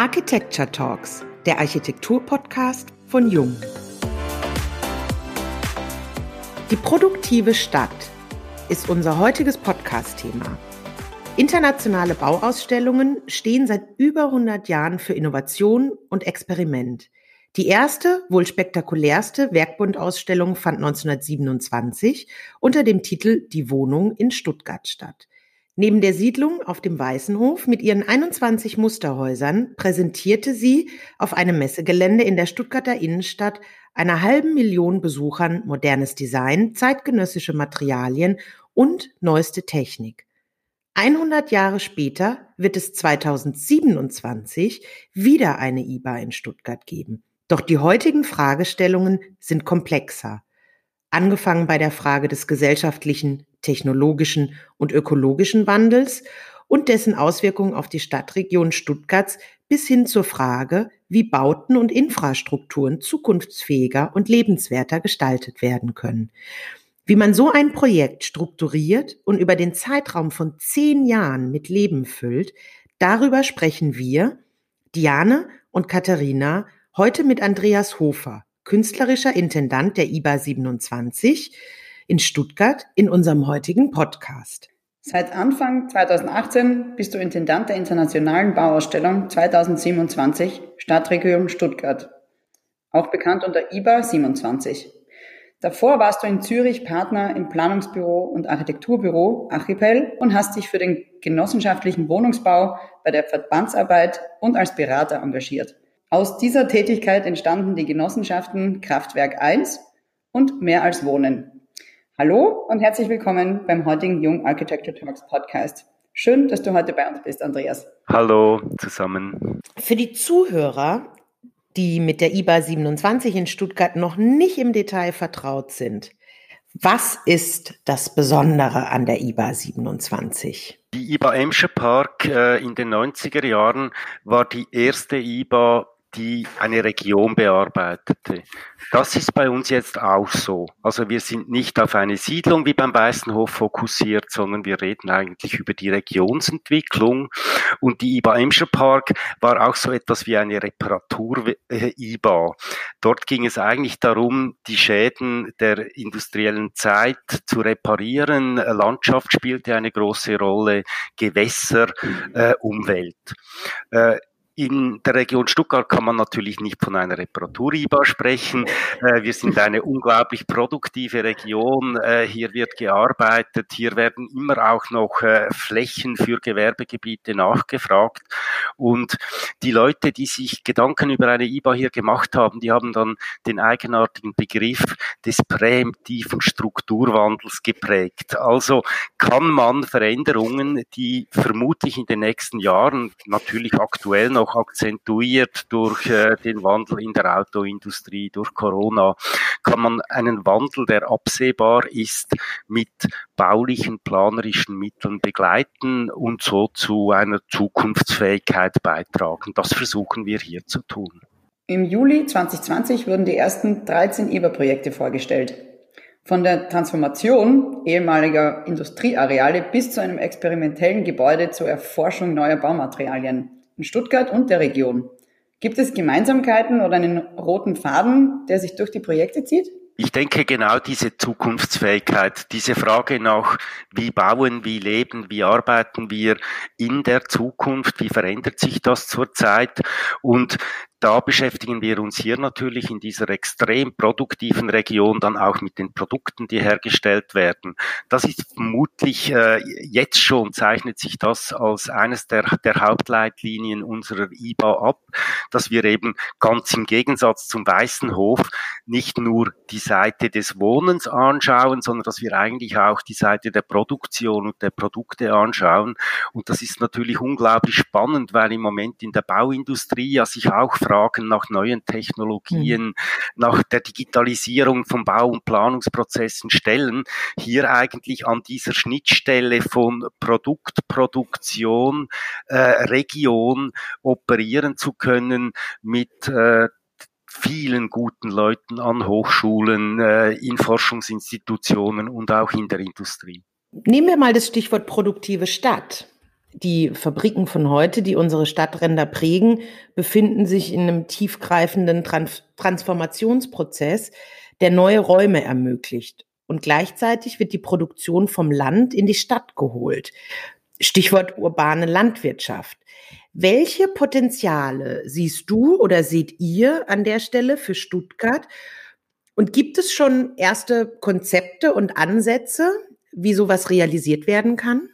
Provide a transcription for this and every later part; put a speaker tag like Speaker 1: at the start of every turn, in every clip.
Speaker 1: Architecture Talks, der Architektur-Podcast von Jung. Die produktive Stadt ist unser heutiges Podcast-Thema. Internationale Bauausstellungen stehen seit über 100 Jahren für Innovation und Experiment. Die erste, wohl spektakulärste Werkbundausstellung fand 1927 unter dem Titel Die Wohnung in Stuttgart statt. Neben der Siedlung auf dem Weißenhof mit ihren 21 Musterhäusern präsentierte sie auf einem Messegelände in der Stuttgarter Innenstadt einer halben Million Besuchern modernes Design, zeitgenössische Materialien und neueste Technik. 100 Jahre später wird es 2027 wieder eine IBA in Stuttgart geben. Doch die heutigen Fragestellungen sind komplexer angefangen bei der Frage des gesellschaftlichen, technologischen und ökologischen Wandels und dessen Auswirkungen auf die Stadtregion Stuttgarts bis hin zur Frage, wie Bauten und Infrastrukturen zukunftsfähiger und lebenswerter gestaltet werden können. Wie man so ein Projekt strukturiert und über den Zeitraum von zehn Jahren mit Leben füllt, darüber sprechen wir, Diane und Katharina, heute mit Andreas Hofer, künstlerischer Intendant der IBA 27 in Stuttgart in unserem heutigen Podcast.
Speaker 2: Seit Anfang 2018 bist du Intendant der Internationalen Bauausstellung 2027 Stadtregion Stuttgart, auch bekannt unter IBA 27. Davor warst du in Zürich Partner im Planungsbüro und Architekturbüro Archipel und hast dich für den genossenschaftlichen Wohnungsbau bei der Verbandsarbeit und als Berater engagiert. Aus dieser Tätigkeit entstanden die Genossenschaften Kraftwerk 1 und Mehr als Wohnen. Hallo und herzlich willkommen beim heutigen Jung Architecture Talks Podcast. Schön, dass du heute bei uns bist, Andreas.
Speaker 3: Hallo zusammen.
Speaker 1: Für die Zuhörer, die mit der IBA 27 in Stuttgart noch nicht im Detail vertraut sind, was ist das Besondere an der IBA 27?
Speaker 3: Die IBA Emscher Park äh, in den 90er Jahren war die erste IBA die eine Region bearbeitete. Das ist bei uns jetzt auch so. Also wir sind nicht auf eine Siedlung wie beim Weißenhof fokussiert, sondern wir reden eigentlich über die Regionsentwicklung. Und die IBA Emscher Park war auch so etwas wie eine Reparatur-IBA. Dort ging es eigentlich darum, die Schäden der industriellen Zeit zu reparieren. Landschaft spielte eine große Rolle, Gewässer, äh, Umwelt. Äh, in der Region Stuttgart kann man natürlich nicht von einer Reparatur-IBA sprechen. Äh, wir sind eine unglaublich produktive Region. Äh, hier wird gearbeitet. Hier werden immer auch noch äh, Flächen für Gewerbegebiete nachgefragt. Und die Leute, die sich Gedanken über eine IBA hier gemacht haben, die haben dann den eigenartigen Begriff des präemptiven Strukturwandels geprägt. Also kann man Veränderungen, die vermutlich in den nächsten Jahren natürlich aktuell noch noch akzentuiert durch äh, den Wandel in der Autoindustrie, durch Corona, kann man einen Wandel, der absehbar ist, mit baulichen, planerischen Mitteln begleiten und so zu einer Zukunftsfähigkeit beitragen. Das versuchen wir hier zu tun.
Speaker 2: Im Juli 2020 wurden die ersten 13 EBA-Projekte vorgestellt. Von der Transformation ehemaliger Industrieareale bis zu einem experimentellen Gebäude zur Erforschung neuer Baumaterialien in Stuttgart und der Region. Gibt es Gemeinsamkeiten oder einen roten Faden, der sich durch die Projekte zieht?
Speaker 3: Ich denke genau diese Zukunftsfähigkeit, diese Frage nach, wie bauen, wie leben, wie arbeiten wir in der Zukunft, wie verändert sich das zurzeit und da beschäftigen wir uns hier natürlich in dieser extrem produktiven Region dann auch mit den Produkten, die hergestellt werden. Das ist vermutlich äh, jetzt schon zeichnet sich das als eines der, der Hauptleitlinien unserer IBA ab, dass wir eben ganz im Gegensatz zum Weißen Hof nicht nur die Seite des Wohnens anschauen, sondern dass wir eigentlich auch die Seite der Produktion und der Produkte anschauen. Und das ist natürlich unglaublich spannend, weil im Moment in der Bauindustrie ja sich auch Fragen nach neuen Technologien, mhm. nach der Digitalisierung von Bau- und Planungsprozessen stellen, hier eigentlich an dieser Schnittstelle von Produktproduktion, äh, Region operieren zu können mit äh, vielen guten Leuten an Hochschulen, äh, in Forschungsinstitutionen und auch in der Industrie.
Speaker 1: Nehmen wir mal das Stichwort produktive Stadt. Die Fabriken von heute, die unsere Stadtränder prägen, befinden sich in einem tiefgreifenden Trans Transformationsprozess, der neue Räume ermöglicht. Und gleichzeitig wird die Produktion vom Land in die Stadt geholt. Stichwort urbane Landwirtschaft. Welche Potenziale siehst du oder seht ihr an der Stelle für Stuttgart? Und gibt es schon erste Konzepte und Ansätze, wie sowas realisiert werden kann?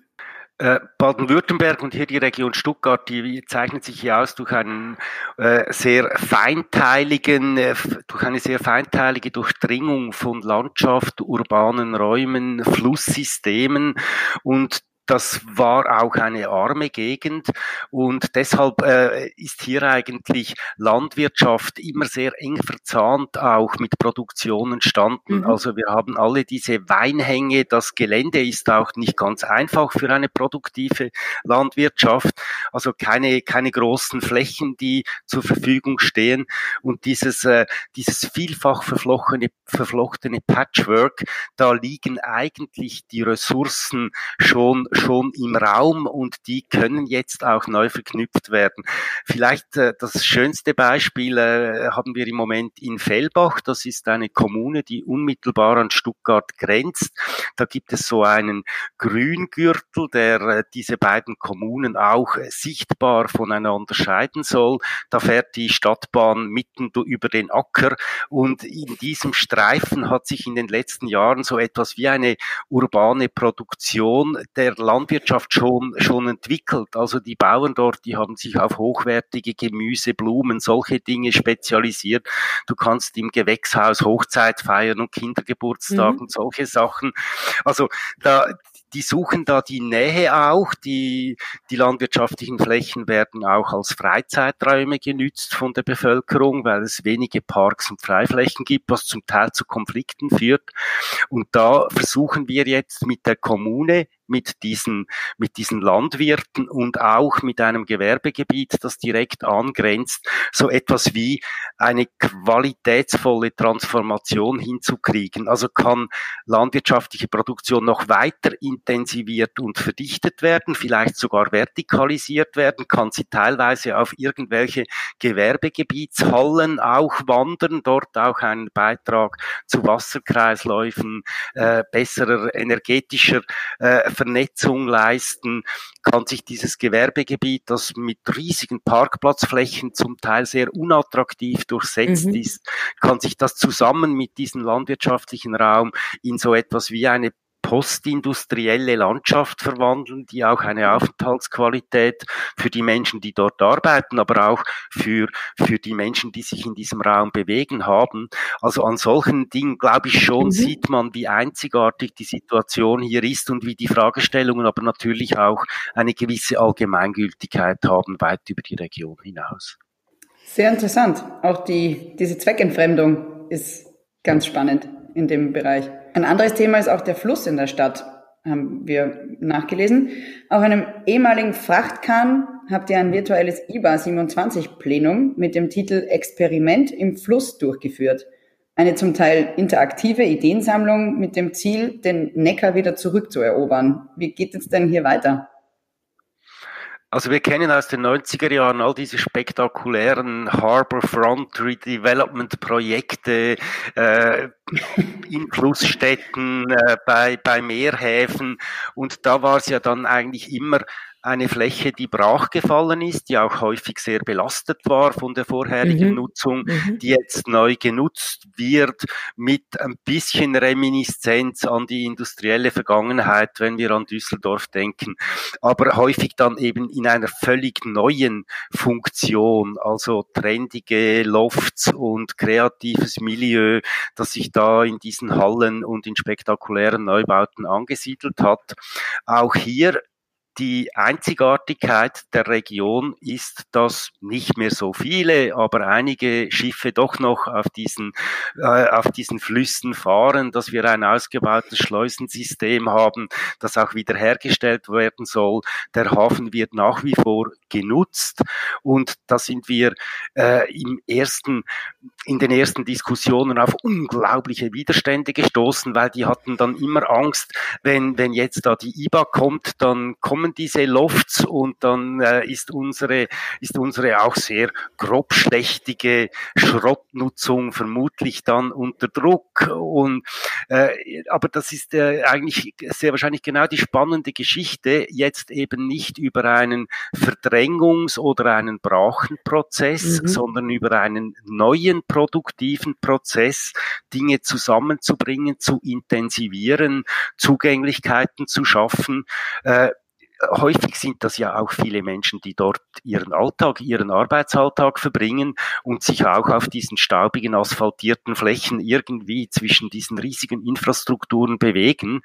Speaker 3: Äh, Baden-Württemberg und hier die Region Stuttgart, die zeichnet sich hier aus durch einen äh, sehr feinteiligen, äh, durch eine sehr feinteilige Durchdringung von Landschaft, urbanen Räumen, Flusssystemen und das war auch eine arme Gegend und deshalb äh, ist hier eigentlich Landwirtschaft immer sehr eng verzahnt auch mit Produktion entstanden. Mhm. Also wir haben alle diese Weinhänge, das Gelände ist auch nicht ganz einfach für eine produktive Landwirtschaft, also keine, keine großen Flächen, die zur Verfügung stehen und dieses, äh, dieses vielfach verflochtene, verflochtene Patchwork, da liegen eigentlich die Ressourcen schon schon im Raum und die können jetzt auch neu verknüpft werden. Vielleicht äh, das schönste Beispiel äh, haben wir im Moment in Fellbach. Das ist eine Kommune, die unmittelbar an Stuttgart grenzt. Da gibt es so einen Grüngürtel, der äh, diese beiden Kommunen auch äh, sichtbar voneinander scheiden soll. Da fährt die Stadtbahn mitten über den Acker und in diesem Streifen hat sich in den letzten Jahren so etwas wie eine urbane Produktion der Landwirtschaft schon, schon entwickelt. Also die Bauern dort, die haben sich auf hochwertige Gemüse, Blumen, solche Dinge spezialisiert. Du kannst im Gewächshaus Hochzeit feiern und Kindergeburtstag mhm. und solche Sachen. Also da, die suchen da die Nähe auch. Die, die landwirtschaftlichen Flächen werden auch als Freizeiträume genützt von der Bevölkerung, weil es wenige Parks und Freiflächen gibt, was zum Teil zu Konflikten führt. Und da versuchen wir jetzt mit der Kommune mit diesen, mit diesen Landwirten und auch mit einem Gewerbegebiet, das direkt angrenzt, so etwas wie eine qualitätsvolle Transformation hinzukriegen. Also kann landwirtschaftliche Produktion noch weiter intensiviert und verdichtet werden, vielleicht sogar vertikalisiert werden, kann sie teilweise auf irgendwelche Gewerbegebietshallen auch wandern, dort auch einen Beitrag zu Wasserkreisläufen, äh, besserer energetischer äh, Vernetzung leisten, kann sich dieses Gewerbegebiet, das mit riesigen Parkplatzflächen zum Teil sehr unattraktiv durchsetzt mhm. ist, kann sich das zusammen mit diesem landwirtschaftlichen Raum in so etwas wie eine postindustrielle Landschaft verwandeln, die auch eine Aufenthaltsqualität für die Menschen, die dort arbeiten, aber auch für, für die Menschen, die sich in diesem Raum bewegen haben. Also an solchen Dingen, glaube ich schon, mhm. sieht man, wie einzigartig die Situation hier ist und wie die Fragestellungen aber natürlich auch eine gewisse Allgemeingültigkeit haben, weit über die Region hinaus.
Speaker 2: Sehr interessant. Auch die, diese Zweckentfremdung ist ganz spannend in dem Bereich. Ein anderes Thema ist auch der Fluss in der Stadt, haben wir nachgelesen. Auf einem ehemaligen Frachtkahn habt ihr ein virtuelles IBA 27 Plenum mit dem Titel Experiment im Fluss durchgeführt. Eine zum Teil interaktive Ideensammlung mit dem Ziel, den Neckar wieder zurückzuerobern. Wie geht es denn hier weiter?
Speaker 3: Also wir kennen aus den 90er Jahren all diese spektakulären Harbourfront Redevelopment Projekte äh, in Flussstädten, äh, bei, bei Meerhäfen. Und da war es ja dann eigentlich immer eine Fläche, die brach gefallen ist, die auch häufig sehr belastet war von der vorherigen mhm. Nutzung, mhm. die jetzt neu genutzt wird mit ein bisschen Reminiszenz an die industrielle Vergangenheit, wenn wir an Düsseldorf denken, aber häufig dann eben in einer völlig neuen Funktion, also trendige Lofts und kreatives Milieu, das sich da in diesen Hallen und in spektakulären Neubauten angesiedelt hat. Auch hier die Einzigartigkeit der Region ist, dass nicht mehr so viele, aber einige Schiffe doch noch auf diesen, äh, auf diesen Flüssen fahren, dass wir ein ausgebautes Schleusensystem haben, das auch wiederhergestellt werden soll. Der Hafen wird nach wie vor genutzt. Und da sind wir äh, im ersten, in den ersten Diskussionen auf unglaubliche Widerstände gestoßen, weil die hatten dann immer Angst, wenn, wenn jetzt da die IBA kommt, dann kommen diese Lofts und dann äh, ist unsere, ist unsere auch sehr grobschlächtige Schrottnutzung vermutlich dann unter Druck. Und, äh, aber das ist äh, eigentlich sehr wahrscheinlich genau die spannende Geschichte, jetzt eben nicht über einen Verdrängungs- oder einen Brachenprozess, mhm. sondern über einen neuen produktiven Prozess, Dinge zusammenzubringen, zu intensivieren, Zugänglichkeiten zu schaffen. Äh, häufig sind das ja auch viele Menschen, die dort ihren Alltag, ihren Arbeitsalltag verbringen und sich auch auf diesen staubigen, asphaltierten Flächen irgendwie zwischen diesen riesigen Infrastrukturen bewegen.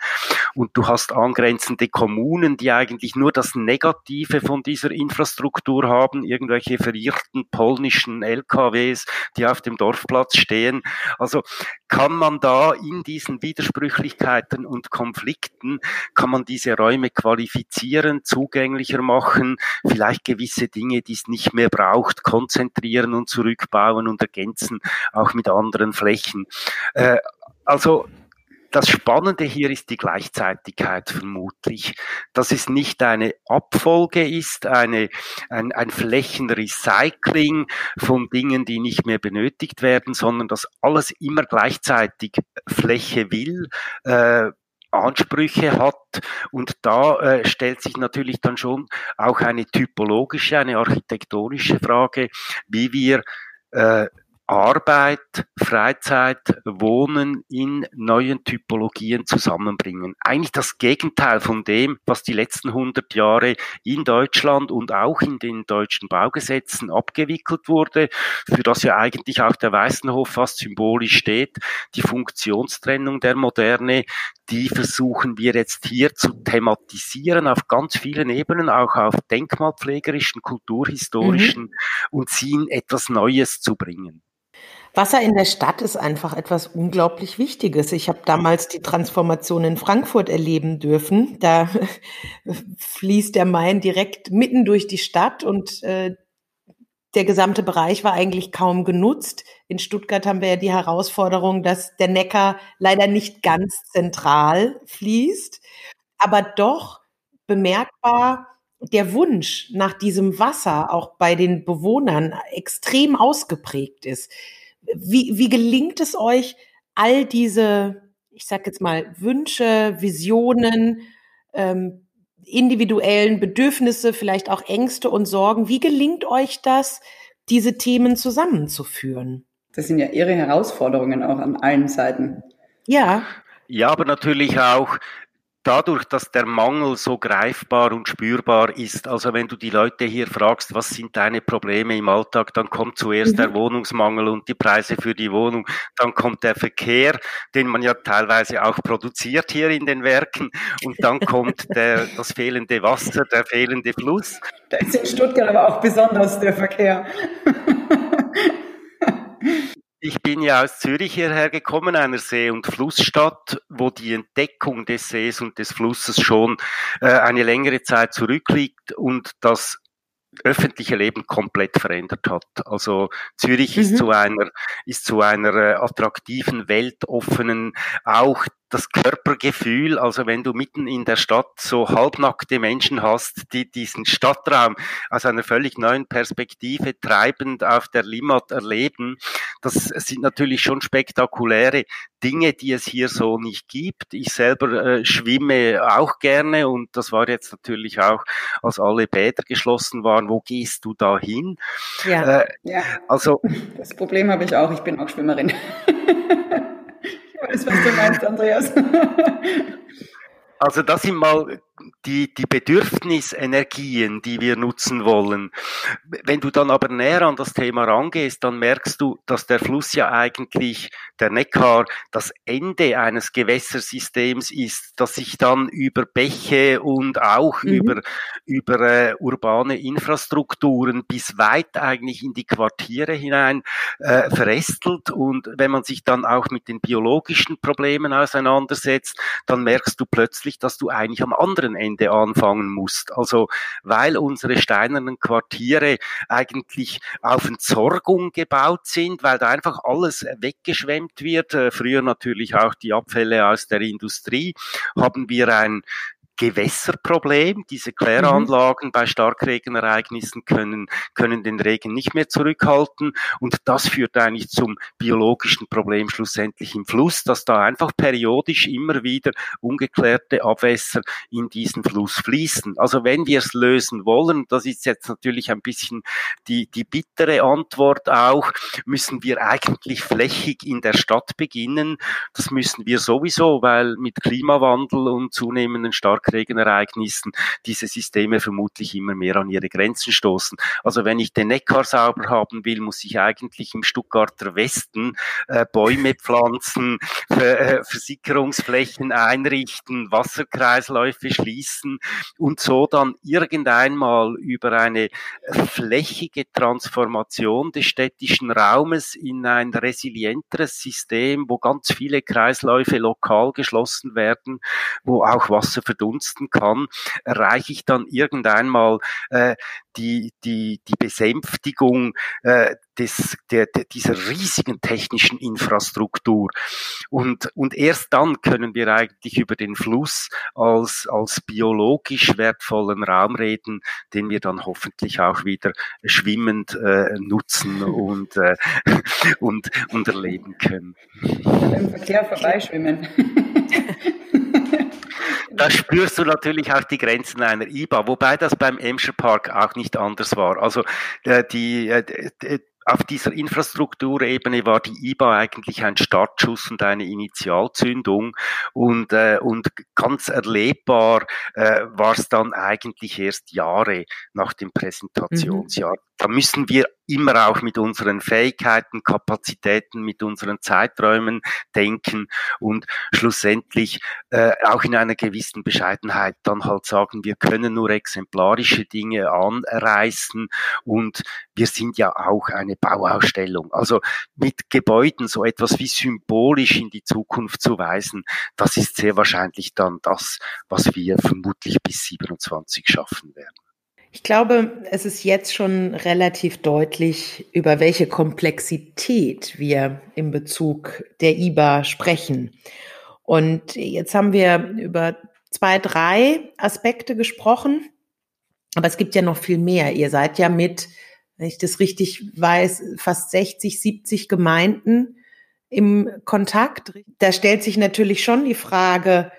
Speaker 3: Und du hast angrenzende Kommunen, die eigentlich nur das Negative von dieser Infrastruktur haben, irgendwelche verirrten polnischen LKWs, die auf dem Dorfplatz stehen. Also kann man da in diesen Widersprüchlichkeiten und Konflikten, kann man diese Räume qualifizieren, optimieren, zugänglicher machen, vielleicht gewisse Dinge, die es nicht mehr braucht, konzentrieren und zurückbauen und ergänzen, auch mit anderen Flächen. Äh, also das Spannende hier ist die Gleichzeitigkeit vermutlich, dass es nicht eine Abfolge ist, eine, ein, ein Flächenrecycling von Dingen, die nicht mehr benötigt werden, sondern dass alles immer gleichzeitig Fläche will, äh, Ansprüche hat. Und da äh, stellt sich natürlich dann schon auch eine typologische, eine architektonische Frage, wie wir äh, Arbeit, Freizeit, Wohnen in neuen Typologien zusammenbringen. Eigentlich das Gegenteil von dem, was die letzten 100 Jahre in Deutschland und auch in den deutschen Baugesetzen abgewickelt wurde, für das ja eigentlich auch der Weißenhof fast symbolisch steht, die Funktionstrennung der Moderne, die versuchen wir jetzt hier zu thematisieren auf ganz vielen Ebenen, auch auf denkmalpflegerischen, kulturhistorischen mhm. und sie in etwas Neues zu bringen.
Speaker 1: Wasser in der Stadt ist einfach etwas unglaublich Wichtiges. Ich habe damals die Transformation in Frankfurt erleben dürfen. Da fließt der Main direkt mitten durch die Stadt und äh, der gesamte Bereich war eigentlich kaum genutzt. In Stuttgart haben wir ja die Herausforderung, dass der Neckar leider nicht ganz zentral fließt, aber doch bemerkbar der Wunsch nach diesem Wasser auch bei den Bewohnern extrem ausgeprägt ist. Wie, wie gelingt es euch, all diese, ich sag jetzt mal, Wünsche, Visionen, ähm, individuellen Bedürfnisse, vielleicht auch Ängste und Sorgen, wie gelingt euch das, diese Themen zusammenzuführen?
Speaker 2: Das sind ja ihre Herausforderungen auch an allen Seiten.
Speaker 3: Ja. Ja, aber natürlich auch dadurch, dass der Mangel so greifbar und spürbar ist, also wenn du die Leute hier fragst, was sind deine Probleme im Alltag, dann kommt zuerst mhm. der Wohnungsmangel und die Preise für die Wohnung, dann kommt der Verkehr, den man ja teilweise auch produziert hier in den Werken und dann kommt der, das fehlende Wasser, der fehlende Fluss.
Speaker 2: Da ist in Stuttgart aber auch besonders der Verkehr.
Speaker 3: Ich bin ja aus Zürich hierher gekommen, einer See- und Flussstadt, wo die Entdeckung des Sees und des Flusses schon äh, eine längere Zeit zurückliegt und das öffentliche Leben komplett verändert hat. Also Zürich mhm. ist zu einer ist zu einer äh, attraktiven, weltoffenen, auch das Körpergefühl, also wenn du mitten in der Stadt so halbnackte Menschen hast, die diesen Stadtraum aus einer völlig neuen Perspektive treibend auf der Limmat erleben, das sind natürlich schon spektakuläre Dinge, die es hier so nicht gibt. Ich selber äh, schwimme auch gerne und das war jetzt natürlich auch, als alle Bäder geschlossen waren, wo gehst du da hin?
Speaker 2: Ja, äh, ja. also das Problem habe ich auch, ich bin auch Schwimmerin. weiß, was du meinst, Andreas.
Speaker 3: Also das sind mal die, die Bedürfnisenergien, die wir nutzen wollen. Wenn du dann aber näher an das Thema rangehst, dann merkst du, dass der Fluss ja eigentlich, der Neckar, das Ende eines Gewässersystems ist, das sich dann über Bäche und auch mhm. über, über äh, urbane Infrastrukturen bis weit eigentlich in die Quartiere hinein äh, verästelt. Und wenn man sich dann auch mit den biologischen Problemen auseinandersetzt, dann merkst du plötzlich, dass du eigentlich am anderen Ende anfangen musst. Also weil unsere steinernen Quartiere eigentlich auf Entsorgung gebaut sind, weil da einfach alles weggeschwemmt wird. Äh, früher natürlich auch die Abfälle aus der Industrie, haben wir ein Gewässerproblem. Diese Kläranlagen mhm. bei Starkregenereignissen können, können den Regen nicht mehr zurückhalten. Und das führt eigentlich zum biologischen Problem schlussendlich im Fluss, dass da einfach periodisch immer wieder ungeklärte Abwässer in diesen Fluss fließen. Also wenn wir es lösen wollen, das ist jetzt natürlich ein bisschen die, die bittere Antwort auch, müssen wir eigentlich flächig in der Stadt beginnen. Das müssen wir sowieso, weil mit Klimawandel und zunehmenden Stark Starkregenereignissen diese Systeme vermutlich immer mehr an ihre Grenzen stoßen. Also wenn ich den Neckar sauber haben will, muss ich eigentlich im Stuttgarter Westen äh, Bäume pflanzen, äh, Versickerungsflächen einrichten, Wasserkreisläufe schließen und so dann irgendeinmal über eine flächige Transformation des städtischen Raumes in ein resilienteres System, wo ganz viele Kreisläufe lokal geschlossen werden, wo auch Wasser verdunsten dunsten kann, erreiche ich dann irgendeinmal äh, die, die, die Besänftigung äh, des, der, der, dieser riesigen technischen Infrastruktur. Und, und erst dann können wir eigentlich über den Fluss als, als biologisch wertvollen Raum reden, den wir dann hoffentlich auch wieder schwimmend äh, nutzen und, äh, und, und erleben können.
Speaker 2: Im Verkehr vorbeischwimmen.
Speaker 3: da spürst du natürlich auch die Grenzen einer IBA, wobei das beim Emscher Park auch nicht anders war. Also äh, die, äh, auf dieser Infrastrukturebene war die IBA eigentlich ein Startschuss und eine Initialzündung und, äh, und ganz erlebbar äh, war es dann eigentlich erst Jahre nach dem Präsentationsjahr. Da müssen wir immer auch mit unseren Fähigkeiten, Kapazitäten, mit unseren Zeiträumen denken und schlussendlich äh, auch in einer gewissen Bescheidenheit dann halt sagen, wir können nur exemplarische Dinge anreißen und wir sind ja auch eine Bauausstellung. Also mit Gebäuden so etwas wie symbolisch in die Zukunft zu weisen, das ist sehr wahrscheinlich dann das, was wir vermutlich bis 27 schaffen werden.
Speaker 1: Ich glaube, es ist jetzt schon relativ deutlich, über welche Komplexität wir im Bezug der IBA sprechen. Und jetzt haben wir über zwei, drei Aspekte gesprochen, aber es gibt ja noch viel mehr. Ihr seid ja mit, wenn ich das richtig weiß, fast 60, 70 Gemeinden im Kontakt. Da stellt sich natürlich schon die Frage,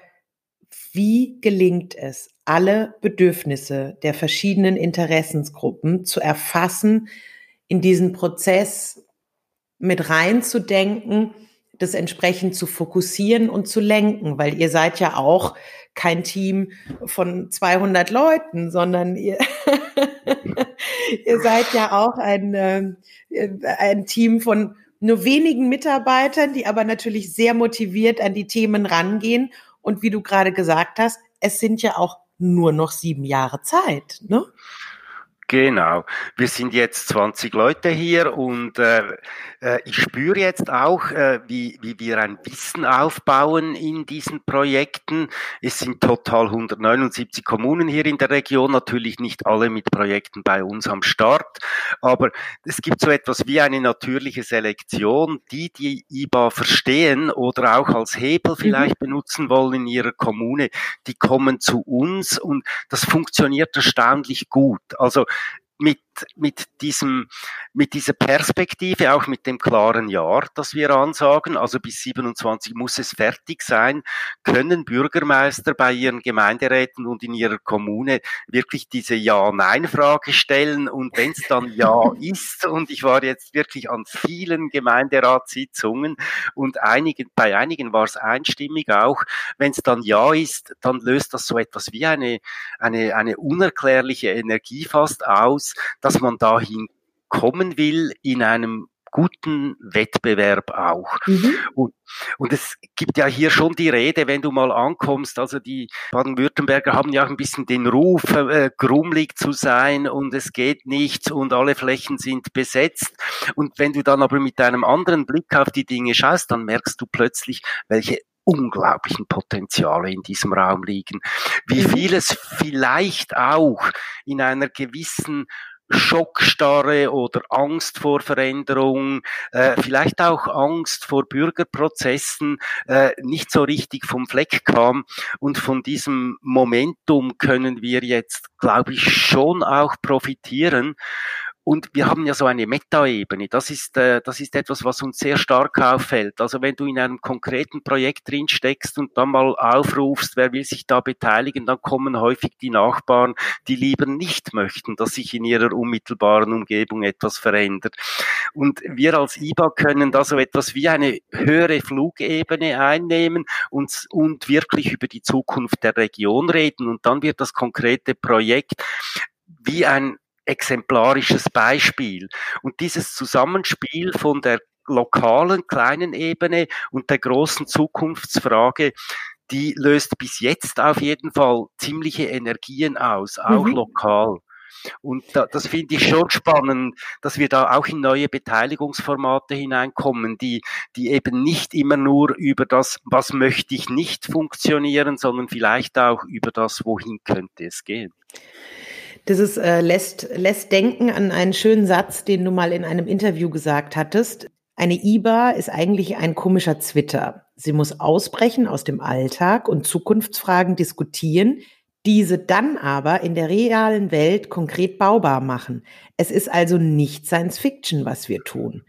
Speaker 1: wie gelingt es, alle Bedürfnisse der verschiedenen Interessensgruppen zu erfassen, in diesen Prozess mit reinzudenken, das entsprechend zu fokussieren und zu lenken, weil ihr seid ja auch kein Team von 200 Leuten, sondern ihr, ihr seid ja auch ein, äh, ein Team von nur wenigen Mitarbeitern, die aber natürlich sehr motiviert an die Themen rangehen. Und wie du gerade gesagt hast, es sind ja auch nur noch sieben Jahre Zeit. Ne?
Speaker 3: Genau. Wir sind jetzt 20 Leute hier und äh, äh, ich spüre jetzt auch, äh, wie, wie wir ein Wissen aufbauen in diesen Projekten. Es sind total 179 Kommunen hier in der Region, natürlich nicht alle mit Projekten bei uns am Start, aber es gibt so etwas wie eine natürliche Selektion, die die IBA verstehen oder auch als Hebel vielleicht mhm. benutzen wollen in ihrer Kommune, die kommen zu uns und das funktioniert erstaunlich gut. Also mit, mit diesem, mit dieser Perspektive, auch mit dem klaren Jahr, das wir ansagen, also bis 27 muss es fertig sein, können Bürgermeister bei ihren Gemeinderäten und in ihrer Kommune wirklich diese Ja-Nein-Frage stellen? Und wenn es dann Ja ist, und ich war jetzt wirklich an vielen Gemeinderatssitzungen und einigen, bei einigen war es einstimmig auch, wenn es dann Ja ist, dann löst das so etwas wie eine, eine, eine unerklärliche Energie fast aus, dass man dahin kommen will in einem guten Wettbewerb auch. Mhm. Und, und es gibt ja hier schon die Rede, wenn du mal ankommst, also die Baden-Württemberger haben ja auch ein bisschen den Ruf, äh, grummelig zu sein und es geht nichts und alle Flächen sind besetzt. Und wenn du dann aber mit einem anderen Blick auf die Dinge schaust, dann merkst du plötzlich, welche unglaublichen Potenziale in diesem Raum liegen. Wie mhm. vieles vielleicht auch in einer gewissen Schockstarre oder Angst vor Veränderung, äh, vielleicht auch Angst vor Bürgerprozessen äh, nicht so richtig vom Fleck kam. Und von diesem Momentum können wir jetzt, glaube ich, schon auch profitieren. Und wir haben ja so eine Metaebene. Das ist, äh, das ist etwas, was uns sehr stark auffällt. Also wenn du in einem konkreten Projekt drin steckst und dann mal aufrufst, wer will sich da beteiligen, dann kommen häufig die Nachbarn, die lieber nicht möchten, dass sich in ihrer unmittelbaren Umgebung etwas verändert. Und wir als IBA können da so etwas wie eine höhere Flugebene einnehmen und, und wirklich über die Zukunft der Region reden. Und dann wird das konkrete Projekt wie ein exemplarisches Beispiel. Und dieses Zusammenspiel von der lokalen kleinen Ebene und der großen Zukunftsfrage, die löst bis jetzt auf jeden Fall ziemliche Energien aus, auch mhm. lokal. Und da, das finde ich schon spannend, dass wir da auch in neue Beteiligungsformate hineinkommen, die, die eben nicht immer nur über das, was möchte ich nicht funktionieren, sondern vielleicht auch über das, wohin könnte es gehen.
Speaker 1: Das ist, äh, lässt, lässt denken an einen schönen Satz, den du mal in einem Interview gesagt hattest. Eine IBA ist eigentlich ein komischer Twitter. Sie muss ausbrechen aus dem Alltag und Zukunftsfragen diskutieren, diese dann aber in der realen Welt konkret baubar machen. Es ist also nicht Science Fiction, was wir tun.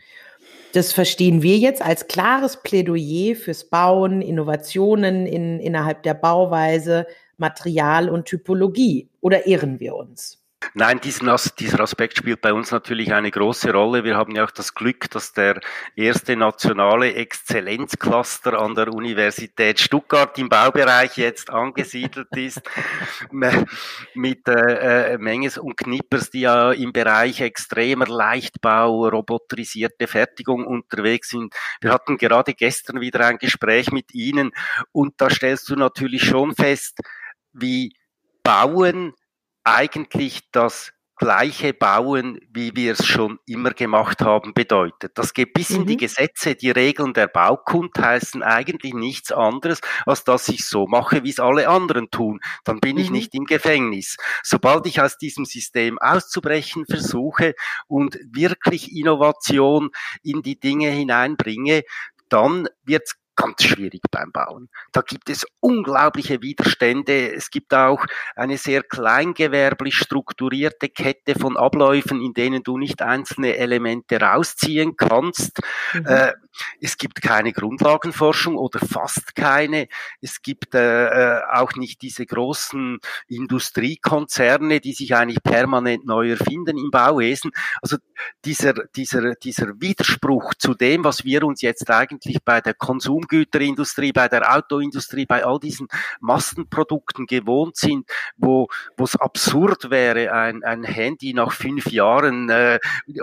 Speaker 1: Das verstehen wir jetzt als klares Plädoyer fürs Bauen, Innovationen in, innerhalb der Bauweise, Material und Typologie. Oder irren wir uns?
Speaker 3: Nein, diesen, dieser Aspekt spielt bei uns natürlich eine große Rolle. Wir haben ja auch das Glück, dass der erste nationale Exzellenzcluster an der Universität Stuttgart im Baubereich jetzt angesiedelt ist, mit äh, äh, Menges und Knippers, die ja im Bereich extremer Leichtbau, roboterisierte Fertigung unterwegs sind. Wir hatten gerade gestern wieder ein Gespräch mit Ihnen und da stellst du natürlich schon fest, wie Bauen eigentlich das gleiche Bauen, wie wir es schon immer gemacht haben, bedeutet. Das geht bis mhm. in die mhm. Gesetze, die Regeln der Baukunst heißen eigentlich nichts anderes, als dass ich so mache, wie es alle anderen tun. Dann bin mhm. ich nicht im Gefängnis. Sobald ich aus diesem System auszubrechen versuche und wirklich Innovation in die Dinge hineinbringe, dann wird es ganz schwierig beim Bauen. Da gibt es unglaubliche Widerstände. Es gibt auch eine sehr kleingewerblich strukturierte Kette von Abläufen, in denen du nicht einzelne Elemente rausziehen kannst. Mhm. Äh, es gibt keine Grundlagenforschung oder fast keine. Es gibt äh, äh auch nicht diese großen Industriekonzerne, die sich eigentlich permanent neu erfinden im Bauwesen. Also dieser, dieser, dieser Widerspruch zu dem, was wir uns jetzt eigentlich bei der Konsum Konsumgüterindustrie, bei der Autoindustrie, bei all diesen Massenprodukten gewohnt sind, wo es absurd wäre, ein, ein Handy nach fünf Jahren äh,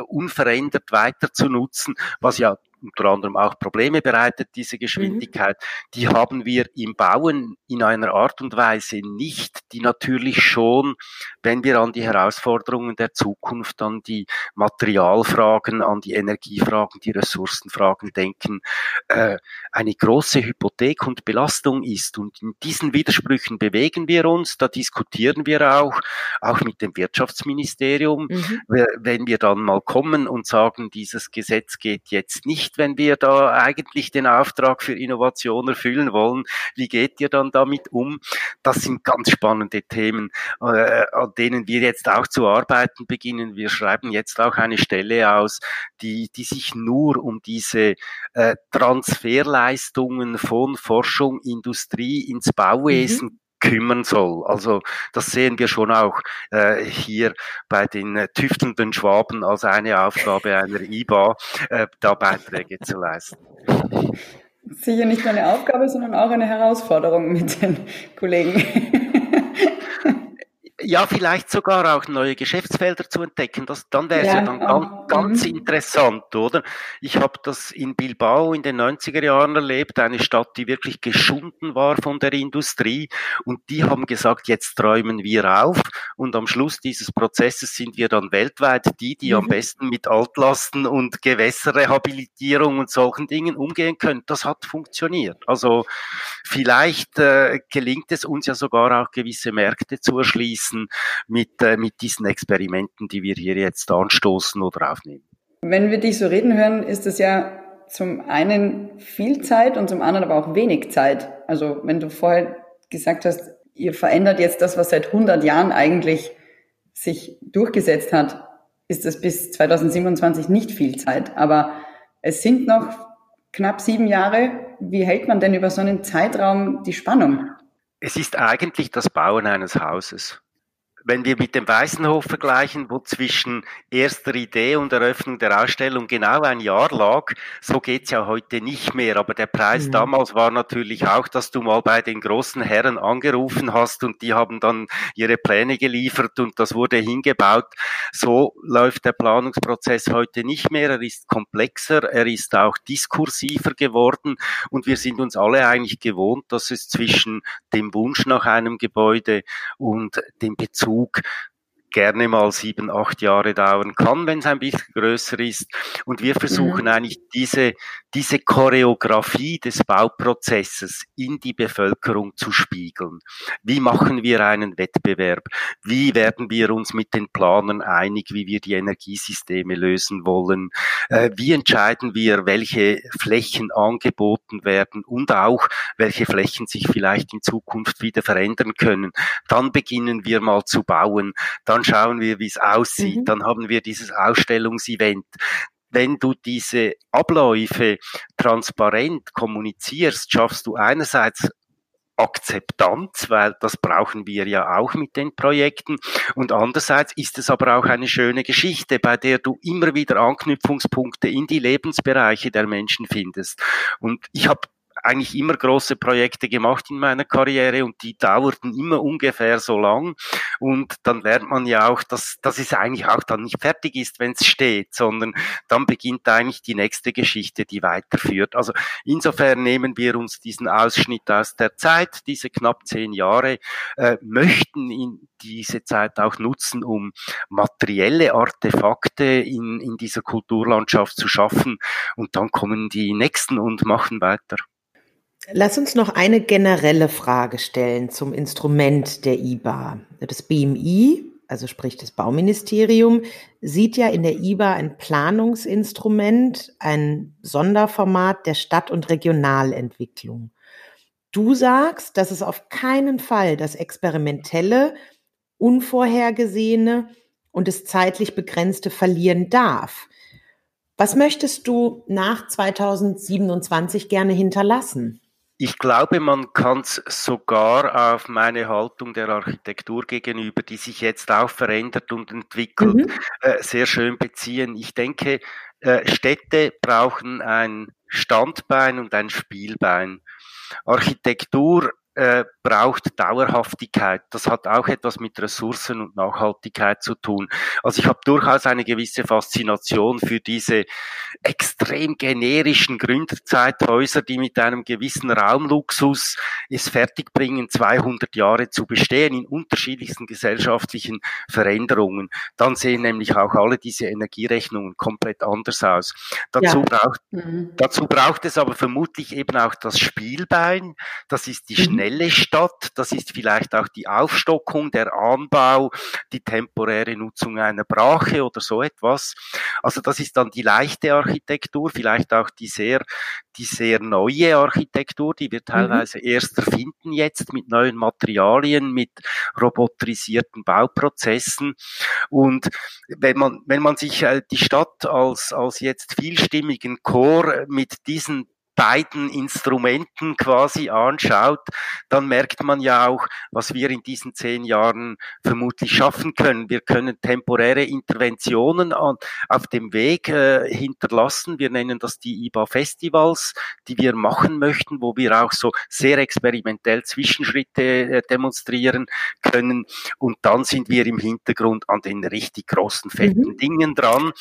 Speaker 3: unverändert weiter zu nutzen, was ja unter anderem auch Probleme bereitet, diese Geschwindigkeit, mhm. die haben wir im Bauen in einer Art und Weise nicht, die natürlich schon, wenn wir an die Herausforderungen der Zukunft, an die Materialfragen, an die Energiefragen, die Ressourcenfragen denken, äh, eine große Hypothek und Belastung ist. Und in diesen Widersprüchen bewegen wir uns, da diskutieren wir auch, auch mit dem Wirtschaftsministerium, mhm. wenn wir dann mal kommen und sagen, dieses Gesetz geht jetzt nicht nicht, wenn wir da eigentlich den Auftrag für Innovation erfüllen wollen. Wie geht ihr dann damit um? Das sind ganz spannende Themen, äh, an denen wir jetzt auch zu arbeiten beginnen. Wir schreiben jetzt auch eine Stelle aus, die, die sich nur um diese äh, Transferleistungen von Forschung, Industrie ins Bauwesen mhm kümmern soll. Also das sehen wir schon auch äh, hier bei den äh, tüftelnden Schwaben als eine Aufgabe einer IBA, äh, da Beiträge zu leisten.
Speaker 2: Sicher nicht nur eine Aufgabe, sondern auch eine Herausforderung mit den Kollegen.
Speaker 3: Ja, vielleicht sogar auch neue Geschäftsfelder zu entdecken. Das, dann wäre es ja, ja, dann ganz, ganz mhm. interessant, oder? Ich habe das in Bilbao in den 90er Jahren erlebt, eine Stadt, die wirklich geschunden war von der Industrie. Und die haben gesagt, jetzt träumen wir auf. Und am Schluss dieses Prozesses sind wir dann weltweit die, die mhm. am besten mit Altlasten und Gewässerrehabilitierung und solchen Dingen umgehen können. Das hat funktioniert. Also vielleicht äh, gelingt es uns ja sogar auch gewisse Märkte zu erschließen mit, äh, mit diesen Experimenten, die wir hier jetzt anstoßen oder aufnehmen.
Speaker 2: Wenn wir dich so reden hören, ist es ja zum einen viel Zeit und zum anderen aber auch wenig Zeit. Also wenn du vorher gesagt hast, ihr verändert jetzt das, was seit 100 Jahren eigentlich sich durchgesetzt hat, ist es bis 2027 nicht viel Zeit. Aber es sind noch knapp sieben Jahre. Wie hält man denn über so einen Zeitraum die Spannung?
Speaker 3: Es ist eigentlich das Bauen eines Hauses wenn wir mit dem Weißenhof vergleichen, wo zwischen erster Idee und Eröffnung der Ausstellung genau ein Jahr lag, so geht's ja heute nicht mehr. Aber der Preis mhm. damals war natürlich auch, dass du mal bei den großen Herren angerufen hast und die haben dann ihre Pläne geliefert und das wurde hingebaut. So läuft der Planungsprozess heute nicht mehr. Er ist komplexer, er ist auch diskursiver geworden und wir sind uns alle eigentlich gewohnt, dass es zwischen dem Wunsch nach einem Gebäude und dem Bezug Zug gerne mal sieben, acht Jahre dauern kann, wenn es ein bisschen größer ist. Und wir versuchen mhm. eigentlich diese, diese Choreografie des Bauprozesses in die Bevölkerung zu spiegeln. Wie machen wir einen Wettbewerb? Wie werden wir uns mit den Planern einig, wie wir die Energiesysteme lösen wollen? Äh, wie entscheiden wir, welche Flächen angeboten werden und auch, welche Flächen sich vielleicht in Zukunft wieder verändern können? Dann beginnen wir mal zu bauen. Dann dann schauen wir, wie es aussieht, mhm. dann haben wir dieses Ausstellungsevent wenn du diese Abläufe transparent kommunizierst, schaffst du einerseits Akzeptanz, weil das brauchen wir ja auch mit den Projekten. Und andererseits ist es aber auch eine schöne Geschichte, bei der du immer wieder Anknüpfungspunkte in die Lebensbereiche der Menschen findest. Und ich habe eigentlich immer große Projekte gemacht in meiner Karriere und die dauerten immer ungefähr so lang. Und dann lernt man ja auch, dass, dass es eigentlich auch dann nicht fertig ist, wenn es steht, sondern dann beginnt eigentlich die nächste Geschichte, die weiterführt. Also insofern nehmen wir uns diesen Ausschnitt aus der Zeit, diese knapp zehn Jahre, äh, möchten in diese Zeit auch nutzen, um materielle Artefakte in, in dieser Kulturlandschaft zu schaffen. Und dann kommen die Nächsten und machen weiter.
Speaker 1: Lass uns noch eine generelle Frage stellen zum Instrument der IBA. Das BMI, also sprich das Bauministerium, sieht ja in der IBA ein Planungsinstrument, ein Sonderformat der Stadt- und Regionalentwicklung. Du sagst, dass es auf keinen Fall das Experimentelle, Unvorhergesehene und das zeitlich Begrenzte verlieren darf. Was möchtest du nach 2027 gerne hinterlassen?
Speaker 3: Ich glaube, man kann es sogar auf meine Haltung der Architektur gegenüber, die sich jetzt auch verändert und entwickelt, mhm. äh, sehr schön beziehen. Ich denke, äh, Städte brauchen ein Standbein und ein Spielbein. Architektur äh, braucht Dauerhaftigkeit. Das hat auch etwas mit Ressourcen und Nachhaltigkeit zu tun. Also ich habe durchaus eine gewisse Faszination für diese extrem generischen Gründerzeithäuser, die mit einem gewissen Raumluxus es fertigbringen, 200 Jahre zu bestehen in unterschiedlichsten gesellschaftlichen Veränderungen. Dann sehen nämlich auch alle diese Energierechnungen komplett anders aus. Dazu, ja. braucht, mhm. dazu braucht es aber vermutlich eben auch das Spielbein. Das ist die mhm schnelle Stadt. Das ist vielleicht auch die Aufstockung, der Anbau, die temporäre Nutzung einer Brache oder so etwas. Also das ist dann die leichte Architektur, vielleicht auch die sehr, die sehr neue Architektur, die wir mhm. teilweise mhm. erst erfinden jetzt mit neuen Materialien, mit roboterisierten Bauprozessen. Und wenn man, wenn man sich äh, die Stadt als, als jetzt vielstimmigen Chor mit diesen beiden Instrumenten quasi anschaut, dann merkt man ja auch, was wir in diesen zehn Jahren vermutlich schaffen können. Wir können temporäre Interventionen an, auf dem Weg äh, hinterlassen. Wir nennen das die IBA-Festivals, die wir machen möchten, wo wir auch so sehr experimentell Zwischenschritte äh, demonstrieren können. Und dann sind wir im Hintergrund an den richtig großen, fetten mhm. Dingen dran,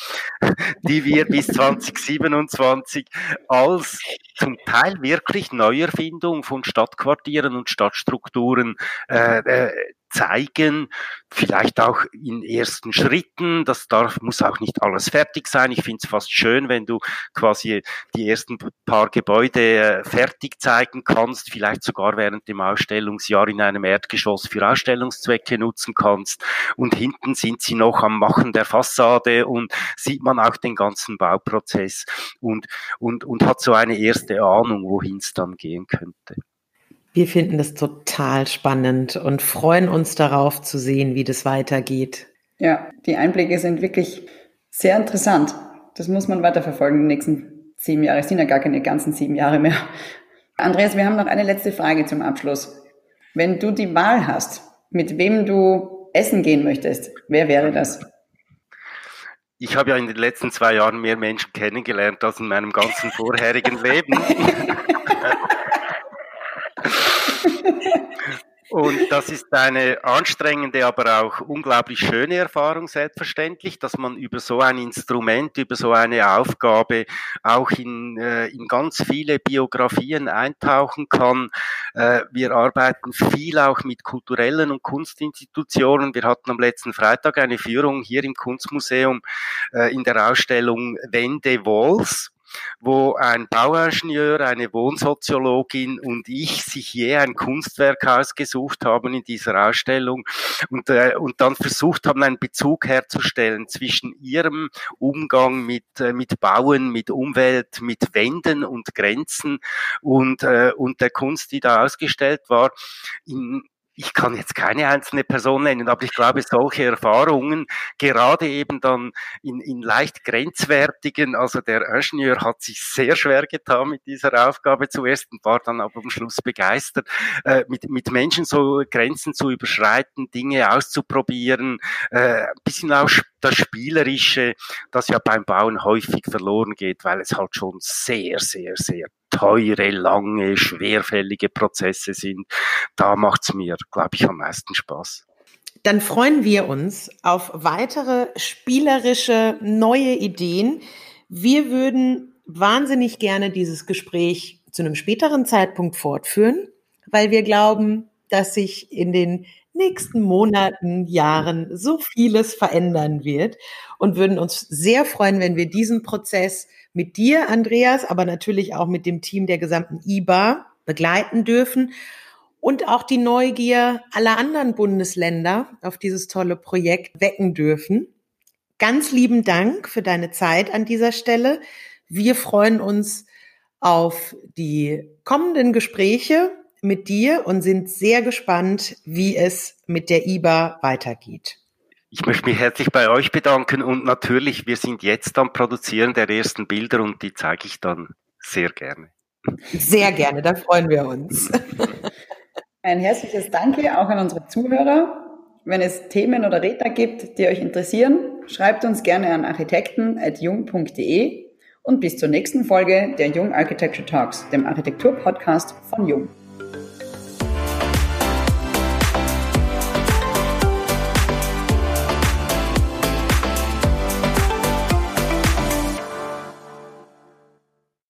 Speaker 3: die wir bis 2027 als zum Teil wirklich Neuerfindung von Stadtquartieren und Stadtstrukturen äh, äh, zeigen, vielleicht auch in ersten Schritten. Das darf, muss auch nicht alles fertig sein. Ich finde es fast schön, wenn du quasi die ersten paar Gebäude äh, fertig zeigen kannst, vielleicht sogar während dem Ausstellungsjahr in einem Erdgeschoss für Ausstellungszwecke nutzen kannst. Und hinten sind sie noch am Machen der Fassade und sieht man auch den ganzen Bauprozess und, und, und hat so eine erste Ahnung, wohin es dann gehen könnte.
Speaker 1: Wir finden das total spannend und freuen uns darauf zu sehen, wie das weitergeht.
Speaker 2: Ja, die Einblicke sind wirklich sehr interessant. Das muss man weiterverfolgen die nächsten sieben Jahre. Es sind ja gar keine ganzen sieben Jahre mehr. Andreas, wir haben noch eine letzte Frage zum Abschluss. Wenn du die Wahl hast, mit wem du essen gehen möchtest, wer wäre das?
Speaker 3: Ich habe ja in den letzten zwei Jahren mehr Menschen kennengelernt als in meinem ganzen vorherigen Leben. Und das ist eine anstrengende, aber auch unglaublich schöne Erfahrung, selbstverständlich, dass man über so ein Instrument, über so eine Aufgabe auch in, äh, in ganz viele Biografien eintauchen kann. Äh, wir arbeiten viel auch mit kulturellen und Kunstinstitutionen. Wir hatten am letzten Freitag eine Führung hier im Kunstmuseum äh, in der Ausstellung Wende Walls wo ein Bauingenieur, eine Wohnsoziologin und ich sich je ein Kunstwerk ausgesucht haben in dieser Ausstellung und, äh, und dann versucht haben, einen Bezug herzustellen zwischen ihrem Umgang mit, äh, mit Bauen, mit Umwelt, mit Wänden und Grenzen und, äh, und der Kunst, die da ausgestellt war. In, ich kann jetzt keine einzelne Person nennen, aber ich glaube, solche Erfahrungen, gerade eben dann in, in leicht grenzwertigen, also der Ingenieur hat sich sehr schwer getan mit dieser Aufgabe zuerst und war dann aber am Schluss begeistert, äh, mit, mit Menschen so Grenzen zu überschreiten, Dinge auszuprobieren, äh, ein bisschen auch das Spielerische, das ja beim Bauen häufig verloren geht, weil es halt schon sehr, sehr, sehr teure, lange, schwerfällige Prozesse sind. Da macht's mir, glaube ich, am meisten Spaß.
Speaker 1: Dann freuen wir uns auf weitere spielerische neue Ideen. Wir würden wahnsinnig gerne dieses Gespräch zu einem späteren Zeitpunkt fortführen, weil wir glauben, dass sich in den nächsten Monaten, Jahren so vieles verändern wird und würden uns sehr freuen, wenn wir diesen Prozess mit dir, Andreas, aber natürlich auch mit dem Team der gesamten IBA begleiten dürfen und auch die Neugier aller anderen Bundesländer auf dieses tolle Projekt wecken dürfen. Ganz lieben Dank für deine Zeit an dieser Stelle. Wir freuen uns auf die kommenden Gespräche mit dir und sind sehr gespannt, wie es mit der IBA weitergeht.
Speaker 3: Ich möchte mich herzlich bei euch bedanken und natürlich, wir sind jetzt am Produzieren der ersten Bilder und die zeige ich dann sehr gerne.
Speaker 1: Sehr gerne, da freuen wir uns.
Speaker 2: Ein herzliches Danke auch an unsere Zuhörer. Wenn es Themen oder Redner gibt, die euch interessieren, schreibt uns gerne an architekten.jung.de und bis zur nächsten Folge der Jung Architecture Talks, dem Architektur-Podcast von Jung.